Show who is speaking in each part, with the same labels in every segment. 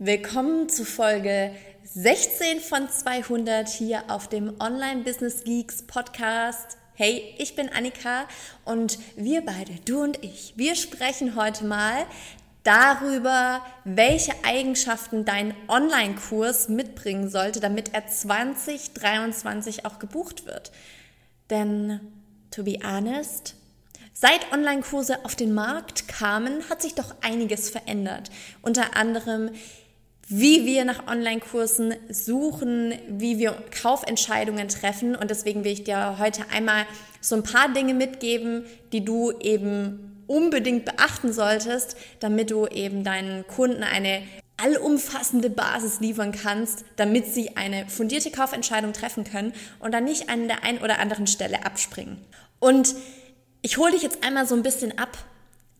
Speaker 1: Willkommen zu Folge 16 von 200 hier auf dem Online Business Geeks Podcast. Hey, ich bin Annika und wir beide, du und ich, wir sprechen heute mal darüber, welche Eigenschaften dein Online-Kurs mitbringen sollte, damit er 2023 auch gebucht wird. Denn, to be honest, Seit Online-Kurse auf den Markt kamen, hat sich doch einiges verändert. Unter anderem wie wir nach Online-Kursen suchen, wie wir Kaufentscheidungen treffen. Und deswegen will ich dir heute einmal so ein paar Dinge mitgeben, die du eben unbedingt beachten solltest, damit du eben deinen Kunden eine allumfassende Basis liefern kannst, damit sie eine fundierte Kaufentscheidung treffen können und dann nicht an der einen oder anderen Stelle abspringen. Und ich hole dich jetzt einmal so ein bisschen ab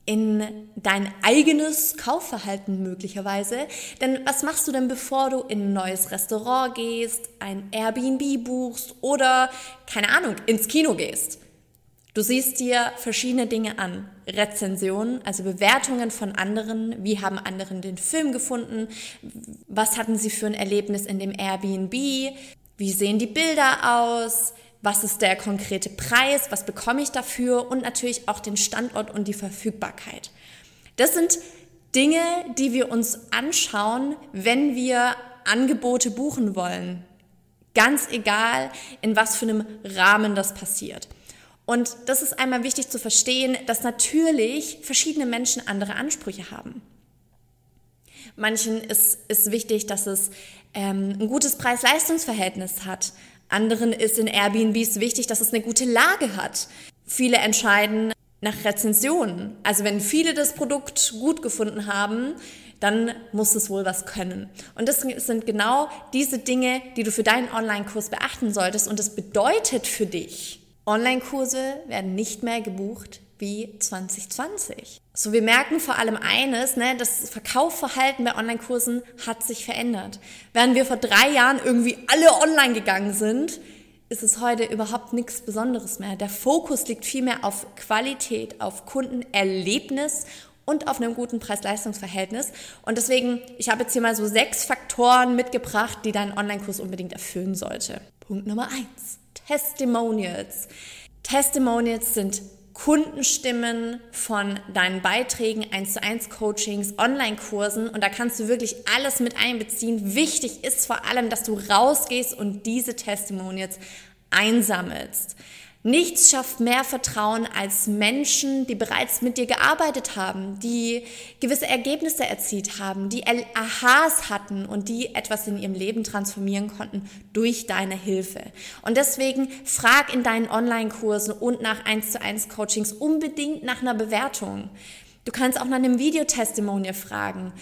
Speaker 1: in dein eigenes Kaufverhalten möglicherweise. Denn was machst du denn, bevor du in ein neues Restaurant gehst, ein Airbnb buchst oder, keine Ahnung, ins Kino gehst? Du siehst dir verschiedene Dinge an. Rezensionen, also Bewertungen von anderen. Wie haben anderen den Film gefunden? Was hatten sie für ein Erlebnis in dem Airbnb? Wie sehen die Bilder aus? Was ist der konkrete Preis, was bekomme ich dafür und natürlich auch den Standort und die Verfügbarkeit. Das sind Dinge, die wir uns anschauen, wenn wir Angebote buchen wollen. Ganz egal, in was für einem Rahmen das passiert. Und das ist einmal wichtig zu verstehen, dass natürlich verschiedene Menschen andere Ansprüche haben. Manchen ist, ist wichtig, dass es ähm, ein gutes Preis-Leistungs-Verhältnis hat. Anderen ist in Airbnbs wichtig, dass es eine gute Lage hat. Viele entscheiden nach Rezensionen. Also wenn viele das Produkt gut gefunden haben, dann muss es wohl was können. Und das sind genau diese Dinge, die du für deinen Online-Kurs beachten solltest. Und das bedeutet für dich, Online-Kurse werden nicht mehr gebucht wie 2020. So, wir merken vor allem eines, ne, das Verkaufsverhalten bei Online-Kursen hat sich verändert. Während wir vor drei Jahren irgendwie alle online gegangen sind, ist es heute überhaupt nichts Besonderes mehr. Der Fokus liegt vielmehr auf Qualität, auf Kundenerlebnis und auf einem guten Preis-Leistungs-Verhältnis. Und deswegen, ich habe jetzt hier mal so sechs Faktoren mitgebracht, die dein Online-Kurs unbedingt erfüllen sollte. Punkt Nummer eins. Testimonials. Testimonials sind Kundenstimmen von deinen Beiträgen, 1 zu 1 Coachings, Online-Kursen und da kannst du wirklich alles mit einbeziehen. Wichtig ist vor allem, dass du rausgehst und diese Testimonials einsammelst. Nichts schafft mehr Vertrauen als Menschen, die bereits mit dir gearbeitet haben, die gewisse Ergebnisse erzielt haben, die Aha's hatten und die etwas in ihrem Leben transformieren konnten durch deine Hilfe. Und deswegen frag in deinen Online-Kursen und nach 1 zu 1 Coachings unbedingt nach einer Bewertung. Du kannst auch nach einem Videotestimonial fragen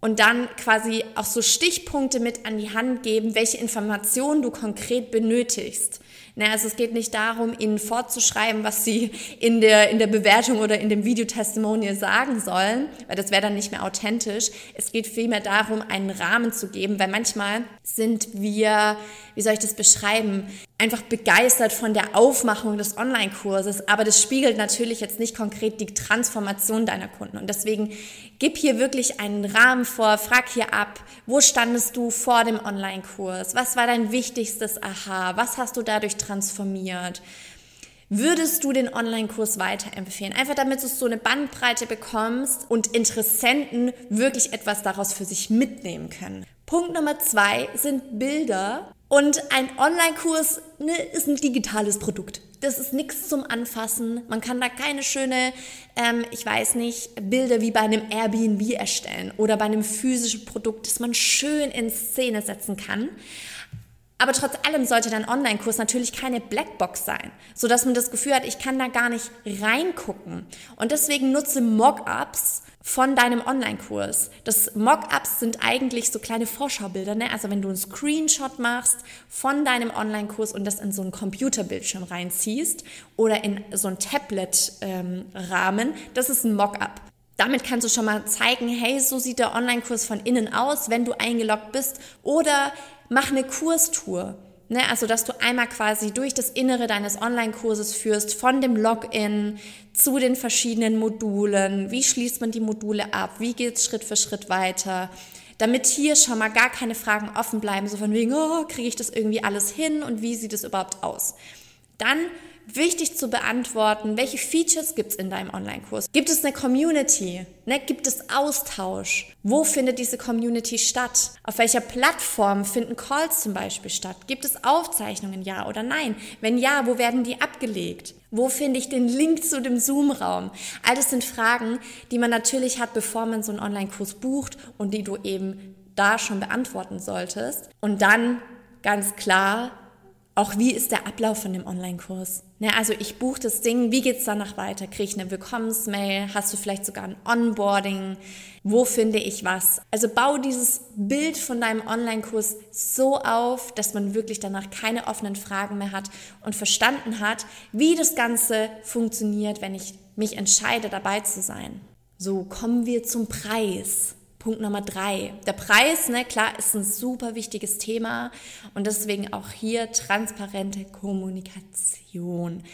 Speaker 1: und dann quasi auch so Stichpunkte mit an die Hand geben, welche Informationen du konkret benötigst. Na, also es geht nicht darum, ihnen vorzuschreiben, was sie in der, in der Bewertung oder in dem Videotestimonial sagen sollen, weil das wäre dann nicht mehr authentisch. Es geht vielmehr darum, einen Rahmen zu geben, weil manchmal sind wir, wie soll ich das beschreiben, einfach begeistert von der Aufmachung des Online-Kurses, aber das spiegelt natürlich jetzt nicht konkret die Transformation deiner Kunden. Und deswegen gib hier wirklich einen Rahmen vor, frag hier ab, wo standest du vor dem Online-Kurs? Was war dein wichtigstes Aha? Was hast du dadurch transformiert? Würdest du den Online-Kurs weiterempfehlen? Einfach damit du so eine Bandbreite bekommst und Interessenten wirklich etwas daraus für sich mitnehmen können. Punkt Nummer zwei sind Bilder. Und ein Online-Kurs ne, ist ein digitales Produkt. Das ist nichts zum Anfassen. Man kann da keine schöne, ähm, ich weiß nicht, Bilder wie bei einem Airbnb erstellen oder bei einem physischen Produkt, das man schön in Szene setzen kann. Aber trotz allem sollte dein Online-Kurs natürlich keine Blackbox sein, sodass man das Gefühl hat, ich kann da gar nicht reingucken. Und deswegen nutze Mockups von deinem Online-Kurs. Das Mockups sind eigentlich so kleine Vorschaubilder. Ne? Also wenn du einen Screenshot machst von deinem Online-Kurs und das in so einen Computerbildschirm reinziehst oder in so einen Tablet-Rahmen, ähm, das ist ein Mockup. Damit kannst du schon mal zeigen, hey, so sieht der Online-Kurs von innen aus, wenn du eingeloggt bist. Oder mach eine Kurstour. Ne, also, dass du einmal quasi durch das Innere deines Online-Kurses führst, von dem Login zu den verschiedenen Modulen. Wie schließt man die Module ab? Wie geht es Schritt für Schritt weiter? damit hier schon mal gar keine Fragen offen bleiben, so von wegen, oh, kriege ich das irgendwie alles hin und wie sieht es überhaupt aus? Dann wichtig zu beantworten, welche Features gibt es in deinem Online-Kurs? Gibt es eine Community? Ne? Gibt es Austausch? Wo findet diese Community statt? Auf welcher Plattform finden Calls zum Beispiel statt? Gibt es Aufzeichnungen, ja oder nein? Wenn ja, wo werden die abgelegt? Wo finde ich den Link zu dem Zoom-Raum? All das sind Fragen, die man natürlich hat, bevor man so einen Online-Kurs bucht und die du eben da schon beantworten solltest. Und dann ganz klar, auch wie ist der Ablauf von dem Online-Kurs? Ne, also ich buche das Ding, wie geht's danach weiter? Kriege ich eine Willkommensmail? Hast du vielleicht sogar ein Onboarding? Wo finde ich was? Also bau dieses Bild von deinem Online-Kurs so auf, dass man wirklich danach keine offenen Fragen mehr hat und verstanden hat, wie das Ganze funktioniert, wenn ich mich entscheide, dabei zu sein. So kommen wir zum Preis. Punkt Nummer drei. Der Preis, ne, klar, ist ein super wichtiges Thema und deswegen auch hier transparente Kommunikation.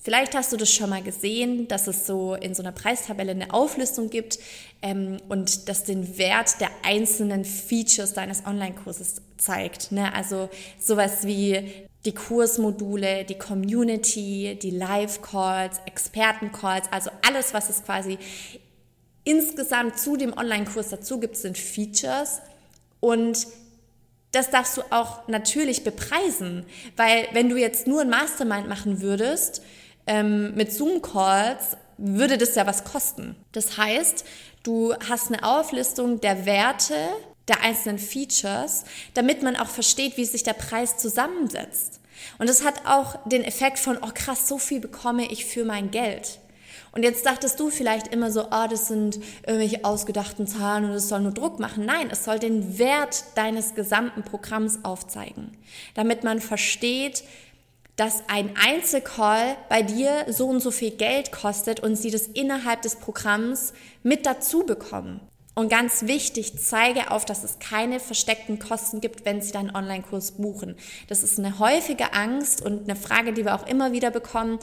Speaker 1: Vielleicht hast du das schon mal gesehen, dass es so in so einer Preistabelle eine Auflistung gibt ähm, und das den Wert der einzelnen Features deines Online-Kurses zeigt. Ne? Also sowas wie die Kursmodule, die Community, die Live-Calls, Experten-Calls, also alles, was es quasi insgesamt zu dem Online-Kurs dazu gibt, sind Features und das darfst du auch natürlich bepreisen, weil wenn du jetzt nur ein Mastermind machen würdest ähm, mit Zoom-Calls, würde das ja was kosten. Das heißt, du hast eine Auflistung der Werte der einzelnen Features, damit man auch versteht, wie sich der Preis zusammensetzt. Und das hat auch den Effekt von, oh krass, so viel bekomme ich für mein Geld. Und jetzt dachtest du vielleicht immer so, oh, das sind irgendwelche ausgedachten Zahlen und es soll nur Druck machen. Nein, es soll den Wert deines gesamten Programms aufzeigen, damit man versteht, dass ein Einzelcall bei dir so und so viel Geld kostet und sie das innerhalb des Programms mit dazu bekommen. Und ganz wichtig, zeige auf, dass es keine versteckten Kosten gibt, wenn Sie deinen Online-Kurs buchen. Das ist eine häufige Angst und eine Frage, die wir auch immer wieder bekommen.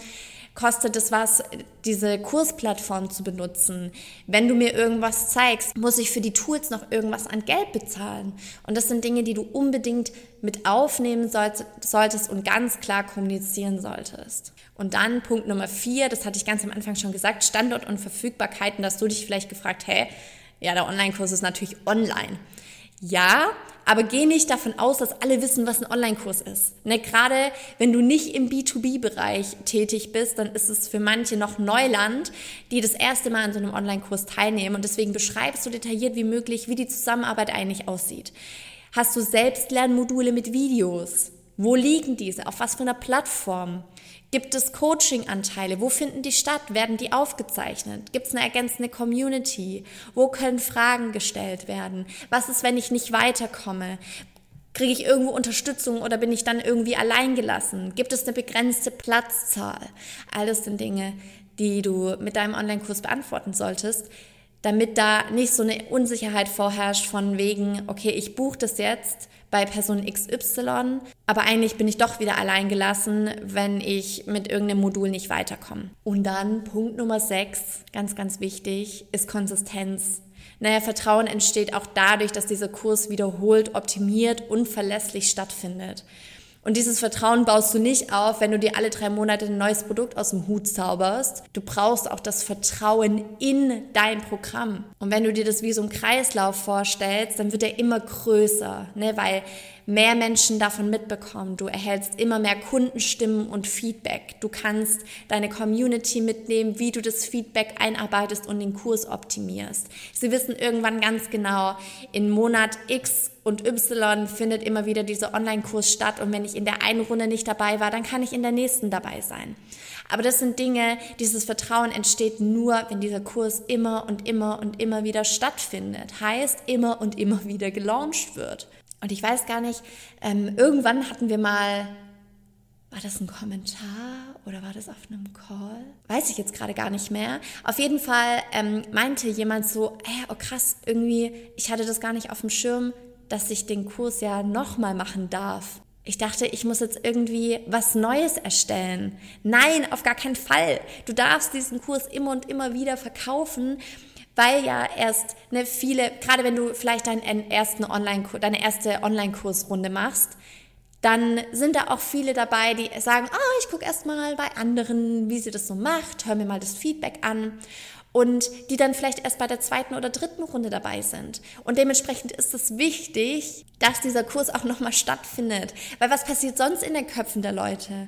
Speaker 1: Kostet es was, diese Kursplattform zu benutzen? Wenn du mir irgendwas zeigst, muss ich für die Tools noch irgendwas an Geld bezahlen? Und das sind Dinge, die du unbedingt mit aufnehmen solltest und ganz klar kommunizieren solltest. Und dann Punkt Nummer vier, das hatte ich ganz am Anfang schon gesagt, Standort und Verfügbarkeiten, dass du dich vielleicht gefragt, hey, ja, der Online-Kurs ist natürlich online. Ja, aber geh nicht davon aus, dass alle wissen, was ein Online-Kurs ist. Ne, gerade wenn du nicht im B2B-Bereich tätig bist, dann ist es für manche noch Neuland, die das erste Mal an so einem Online-Kurs teilnehmen. Und deswegen beschreibst du detailliert wie möglich, wie die Zusammenarbeit eigentlich aussieht. Hast du Selbstlernmodule mit Videos? Wo liegen diese? Auf was für einer Plattform? Gibt es Coaching-Anteile? Wo finden die statt? Werden die aufgezeichnet? Gibt es eine ergänzende Community? Wo können Fragen gestellt werden? Was ist, wenn ich nicht weiterkomme? Kriege ich irgendwo Unterstützung oder bin ich dann irgendwie alleingelassen? Gibt es eine begrenzte Platzzahl? Alles sind Dinge, die du mit deinem Online-Kurs beantworten solltest, damit da nicht so eine Unsicherheit vorherrscht von wegen, okay, ich buche das jetzt bei Person XY, aber eigentlich bin ich doch wieder allein gelassen, wenn ich mit irgendeinem Modul nicht weiterkomme. Und dann Punkt Nummer 6, ganz, ganz wichtig, ist Konsistenz. Naja, Vertrauen entsteht auch dadurch, dass dieser Kurs wiederholt, optimiert und verlässlich stattfindet. Und dieses Vertrauen baust du nicht auf, wenn du dir alle drei Monate ein neues Produkt aus dem Hut zauberst. Du brauchst auch das Vertrauen in dein Programm. Und wenn du dir das wie so ein Kreislauf vorstellst, dann wird er immer größer, ne? weil mehr Menschen davon mitbekommen. Du erhältst immer mehr Kundenstimmen und Feedback. Du kannst deine Community mitnehmen, wie du das Feedback einarbeitest und den Kurs optimierst. Sie wissen irgendwann ganz genau, in Monat X und Y findet immer wieder dieser Online-Kurs statt und wenn ich in der einen Runde nicht dabei war, dann kann ich in der nächsten dabei sein. Aber das sind Dinge, dieses Vertrauen entsteht nur, wenn dieser Kurs immer und immer und immer wieder stattfindet. Heißt, immer und immer wieder gelauncht wird. Und ich weiß gar nicht, ähm, irgendwann hatten wir mal, war das ein Kommentar oder war das auf einem Call? Weiß ich jetzt gerade gar nicht mehr. Auf jeden Fall ähm, meinte jemand so, hey, oh krass, irgendwie, ich hatte das gar nicht auf dem Schirm, dass ich den Kurs ja nochmal machen darf. Ich dachte, ich muss jetzt irgendwie was Neues erstellen. Nein, auf gar keinen Fall. Du darfst diesen Kurs immer und immer wieder verkaufen weil ja erst ne, viele, gerade wenn du vielleicht deinen ersten Online deine erste Online-Kursrunde machst, dann sind da auch viele dabei, die sagen, oh, ich gucke erst mal bei anderen, wie sie das so macht, hör mir mal das Feedback an und die dann vielleicht erst bei der zweiten oder dritten Runde dabei sind. Und dementsprechend ist es wichtig, dass dieser Kurs auch nochmal stattfindet. Weil was passiert sonst in den Köpfen der Leute?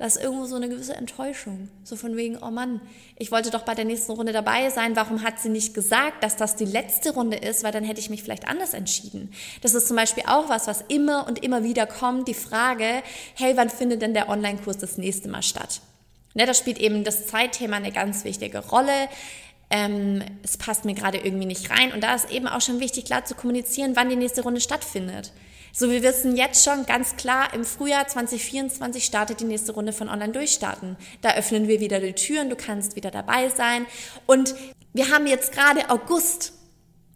Speaker 1: Da ist irgendwo so eine gewisse Enttäuschung. So von wegen, oh Mann, ich wollte doch bei der nächsten Runde dabei sein. Warum hat sie nicht gesagt, dass das die letzte Runde ist? Weil dann hätte ich mich vielleicht anders entschieden. Das ist zum Beispiel auch was, was immer und immer wieder kommt. Die Frage, hey, wann findet denn der Online-Kurs das nächste Mal statt? Ne, da spielt eben das Zeitthema eine ganz wichtige Rolle. Ähm, es passt mir gerade irgendwie nicht rein. Und da ist eben auch schon wichtig, klar zu kommunizieren, wann die nächste Runde stattfindet. So, wir wissen jetzt schon ganz klar, im Frühjahr 2024 startet die nächste Runde von Online Durchstarten. Da öffnen wir wieder die Türen, du kannst wieder dabei sein. Und wir haben jetzt gerade August.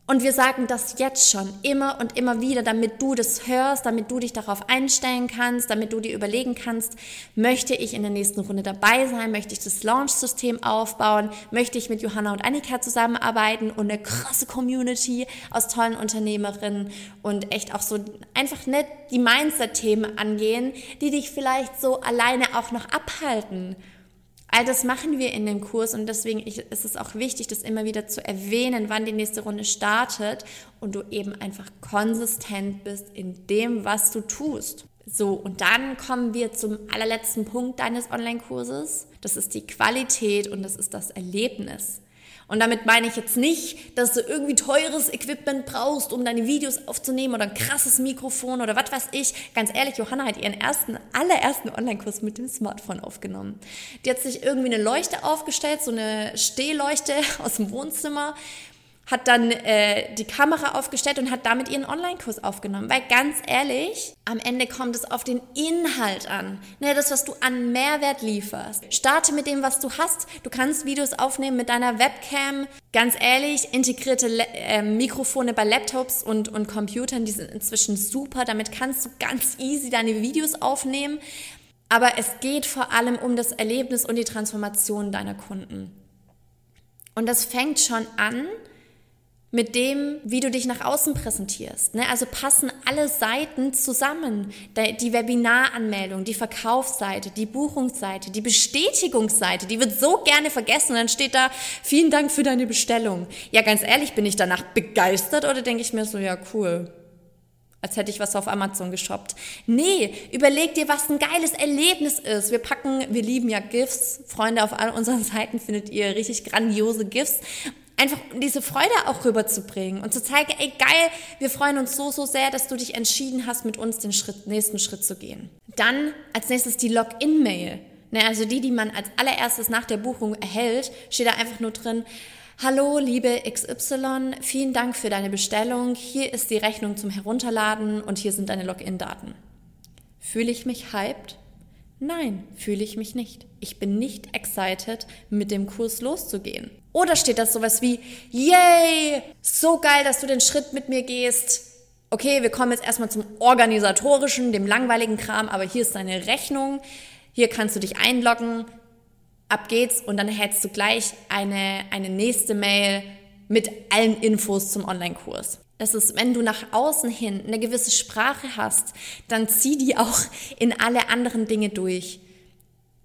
Speaker 1: Und wir sagen das jetzt schon immer und immer wieder, damit du das hörst, damit du dich darauf einstellen kannst, damit du dir überlegen kannst, möchte ich in der nächsten Runde dabei sein, möchte ich das Launch-System aufbauen, möchte ich mit Johanna und Annika zusammenarbeiten? Und eine krasse Community aus tollen Unternehmerinnen und echt auch so einfach nicht die Mindset-Themen angehen, die dich vielleicht so alleine auch noch abhalten. All das machen wir in dem Kurs und deswegen ist es auch wichtig, das immer wieder zu erwähnen, wann die nächste Runde startet und du eben einfach konsistent bist in dem, was du tust. So, und dann kommen wir zum allerletzten Punkt deines Online-Kurses. Das ist die Qualität und das ist das Erlebnis. Und damit meine ich jetzt nicht, dass du irgendwie teures Equipment brauchst, um deine Videos aufzunehmen oder ein krasses Mikrofon oder was weiß ich. Ganz ehrlich, Johanna hat ihren ersten, allerersten Online-Kurs mit dem Smartphone aufgenommen. Die hat sich irgendwie eine Leuchte aufgestellt, so eine Stehleuchte aus dem Wohnzimmer hat dann äh, die Kamera aufgestellt und hat damit ihren Online-Kurs aufgenommen. Weil ganz ehrlich, am Ende kommt es auf den Inhalt an. Ne, das, was du an Mehrwert lieferst. Starte mit dem, was du hast. Du kannst Videos aufnehmen mit deiner Webcam. Ganz ehrlich, integrierte Le äh, Mikrofone bei Laptops und, und Computern, die sind inzwischen super. Damit kannst du ganz easy deine Videos aufnehmen. Aber es geht vor allem um das Erlebnis und die Transformation deiner Kunden. Und das fängt schon an, mit dem, wie du dich nach außen präsentierst. Ne? Also passen alle Seiten zusammen. Die Webinaranmeldung, die Verkaufsseite, die Buchungsseite, die Bestätigungsseite, die wird so gerne vergessen. Und dann steht da, vielen Dank für deine Bestellung. Ja, ganz ehrlich, bin ich danach begeistert oder denke ich mir so, ja, cool. Als hätte ich was auf Amazon geshoppt. Nee, überleg dir, was ein geiles Erlebnis ist. Wir packen, wir lieben ja GIFs. Freunde, auf all unseren Seiten findet ihr richtig grandiose GIFs einfach diese Freude auch rüberzubringen und zu zeigen, ey geil, wir freuen uns so, so sehr, dass du dich entschieden hast, mit uns den Schritt, nächsten Schritt zu gehen. Dann als nächstes die Login-Mail. Ne, also die, die man als allererstes nach der Buchung erhält, steht da einfach nur drin, Hallo, liebe XY, vielen Dank für deine Bestellung. Hier ist die Rechnung zum Herunterladen und hier sind deine Login-Daten. Fühle ich mich hyped? Nein, fühle ich mich nicht. Ich bin nicht excited, mit dem Kurs loszugehen. Oder steht das sowas wie, yay, so geil, dass du den Schritt mit mir gehst. Okay, wir kommen jetzt erstmal zum organisatorischen, dem langweiligen Kram, aber hier ist deine Rechnung. Hier kannst du dich einloggen. Ab geht's und dann erhältst du gleich eine, eine nächste Mail mit allen Infos zum Online-Kurs. Das ist, wenn du nach außen hin eine gewisse Sprache hast, dann zieh die auch in alle anderen Dinge durch.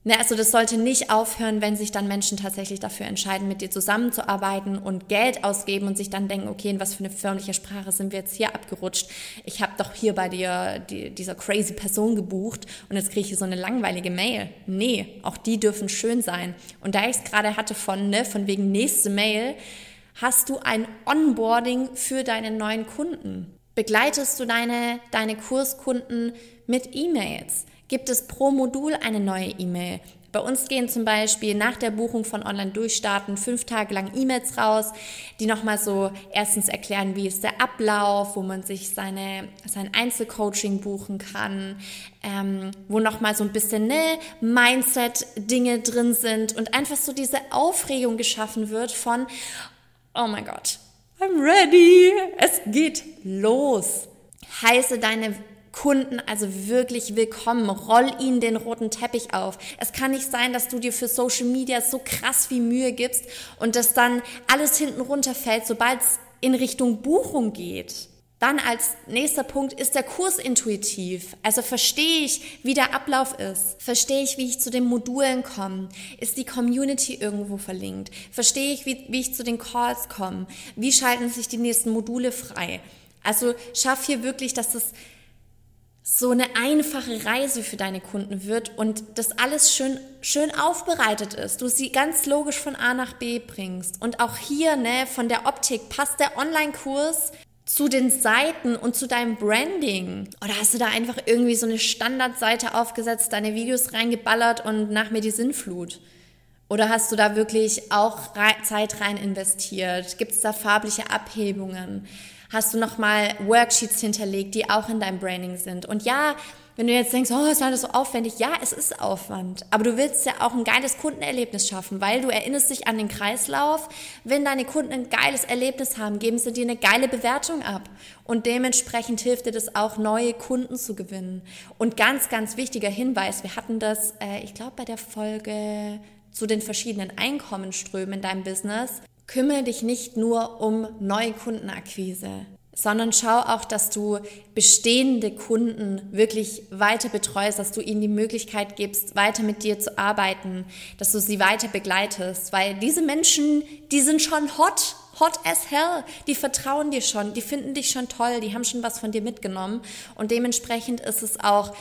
Speaker 1: Ne, also das sollte nicht aufhören, wenn sich dann Menschen tatsächlich dafür entscheiden, mit dir zusammenzuarbeiten und Geld ausgeben und sich dann denken, okay, in was für eine förmliche Sprache sind wir jetzt hier abgerutscht? Ich habe doch hier bei dir die, dieser crazy Person gebucht und jetzt kriege ich hier so eine langweilige Mail. Nee, auch die dürfen schön sein. Und da ich es gerade hatte von, ne, von wegen nächste Mail, hast du ein Onboarding für deine neuen Kunden. Begleitest du deine, deine Kurskunden mit E-Mails? gibt es pro Modul eine neue E-Mail. Bei uns gehen zum Beispiel nach der Buchung von Online-Durchstarten fünf Tage lang E-Mails raus, die nochmal so erstens erklären, wie ist der Ablauf, wo man sich seine, sein Einzelcoaching buchen kann, ähm, wo nochmal so ein bisschen ne, Mindset-Dinge drin sind und einfach so diese Aufregung geschaffen wird von, oh mein Gott, I'm ready, es geht los. Heiße deine Kunden also wirklich willkommen. Roll ihnen den roten Teppich auf. Es kann nicht sein, dass du dir für Social Media so krass wie Mühe gibst und dass dann alles hinten runterfällt, sobald es in Richtung Buchung geht. Dann als nächster Punkt ist der Kurs intuitiv. Also verstehe ich, wie der Ablauf ist. Verstehe ich, wie ich zu den Modulen komme. Ist die Community irgendwo verlinkt? Verstehe ich, wie, wie ich zu den Calls komme? Wie schalten sich die nächsten Module frei? Also schaff hier wirklich, dass es so eine einfache Reise für deine Kunden wird und das alles schön, schön aufbereitet ist. Du sie ganz logisch von A nach B bringst. Und auch hier, ne, von der Optik passt der Online-Kurs zu den Seiten und zu deinem Branding? Oder hast du da einfach irgendwie so eine Standardseite aufgesetzt, deine Videos reingeballert und nach mir die Sinnflut? Oder hast du da wirklich auch Zeit rein investiert? Gibt es da farbliche Abhebungen? Hast du nochmal Worksheets hinterlegt, die auch in deinem Branding sind? Und ja, wenn du jetzt denkst, oh, ist alles so aufwendig, ja, es ist Aufwand. Aber du willst ja auch ein geiles Kundenerlebnis schaffen, weil du erinnerst dich an den Kreislauf. Wenn deine Kunden ein geiles Erlebnis haben, geben sie dir eine geile Bewertung ab. Und dementsprechend hilft dir das auch, neue Kunden zu gewinnen. Und ganz, ganz wichtiger Hinweis, wir hatten das, äh, ich glaube, bei der Folge zu den verschiedenen Einkommensströmen in deinem Business. Kümmere dich nicht nur um neue Kundenakquise sondern schau auch, dass du bestehende Kunden wirklich weiter betreust, dass du ihnen die Möglichkeit gibst, weiter mit dir zu arbeiten, dass du sie weiter begleitest, weil diese Menschen, die sind schon hot, hot as hell, die vertrauen dir schon, die finden dich schon toll, die haben schon was von dir mitgenommen. Und dementsprechend ist es auch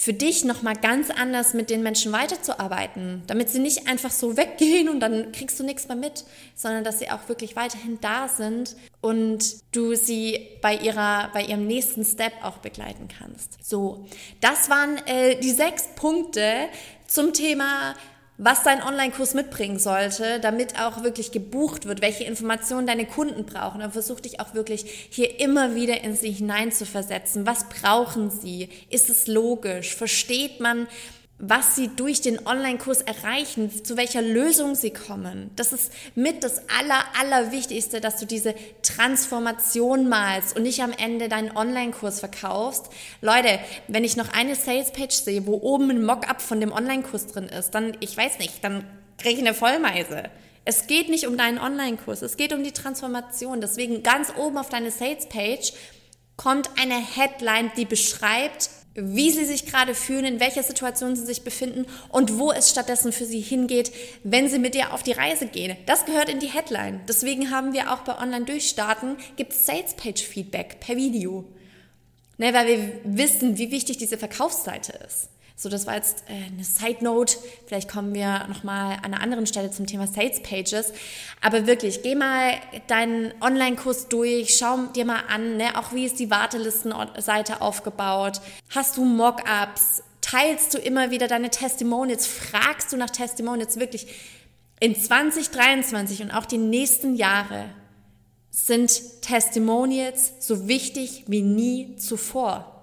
Speaker 1: für dich nochmal ganz anders mit den Menschen weiterzuarbeiten, damit sie nicht einfach so weggehen und dann kriegst du nichts mehr mit, sondern dass sie auch wirklich weiterhin da sind und du sie bei ihrer, bei ihrem nächsten Step auch begleiten kannst. So, das waren äh, die sechs Punkte zum Thema was dein Online-Kurs mitbringen sollte, damit auch wirklich gebucht wird, welche Informationen deine Kunden brauchen. Dann versuch dich auch wirklich hier immer wieder in sie hinein zu versetzen. Was brauchen sie? Ist es logisch? Versteht man, was sie durch den Online-Kurs erreichen, zu welcher Lösung sie kommen. Das ist mit das Aller, Allerwichtigste, dass du diese Transformation malst und nicht am Ende deinen Online-Kurs verkaufst. Leute, wenn ich noch eine Sales-Page sehe, wo oben ein Mockup von dem Online-Kurs drin ist, dann, ich weiß nicht, dann kriege ich eine Vollmeise. Es geht nicht um deinen Online-Kurs, es geht um die Transformation. Deswegen ganz oben auf deine Sales-Page kommt eine Headline, die beschreibt, wie sie sich gerade fühlen, in welcher Situation sie sich befinden und wo es stattdessen für sie hingeht, wenn sie mit dir auf die Reise gehen. Das gehört in die Headline. Deswegen haben wir auch bei Online Durchstarten, gibt es Sales Page Feedback per Video. Ne, weil wir wissen, wie wichtig diese Verkaufsseite ist. So, das war jetzt äh, eine Side Note. Vielleicht kommen wir nochmal an einer anderen Stelle zum Thema Sales Pages. Aber wirklich, geh mal deinen Online-Kurs durch, schau dir mal an, ne, auch wie ist die Wartelistenseite aufgebaut. Hast du Mockups? Teilst du immer wieder deine Testimonials? Fragst du nach Testimonials wirklich? In 2023 und auch die nächsten Jahre sind Testimonials so wichtig wie nie zuvor.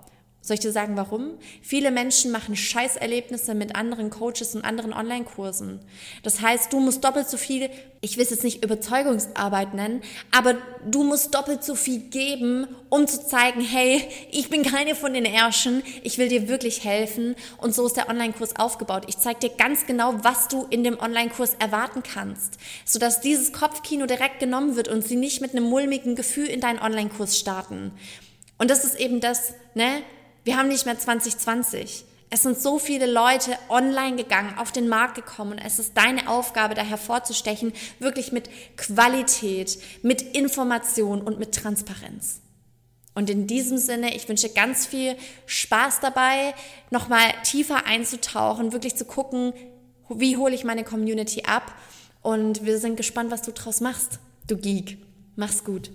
Speaker 1: Soll ich dir sagen, warum? Viele Menschen machen Scheißerlebnisse mit anderen Coaches und anderen Online-Kursen. Das heißt, du musst doppelt so viel, ich will es jetzt nicht Überzeugungsarbeit nennen, aber du musst doppelt so viel geben, um zu zeigen, hey, ich bin keine von den Ärschen, ich will dir wirklich helfen. Und so ist der Online-Kurs aufgebaut. Ich zeige dir ganz genau, was du in dem Online-Kurs erwarten kannst, sodass dieses Kopfkino direkt genommen wird und sie nicht mit einem mulmigen Gefühl in deinen Online-Kurs starten. Und das ist eben das, ne? Wir haben nicht mehr 2020. Es sind so viele Leute online gegangen, auf den Markt gekommen und es ist deine Aufgabe, da hervorzustechen, wirklich mit Qualität, mit Information und mit Transparenz. Und in diesem Sinne, ich wünsche ganz viel Spaß dabei, nochmal tiefer einzutauchen, wirklich zu gucken, wie hole ich meine Community ab. Und wir sind gespannt, was du draus machst, du Geek. Mach's gut.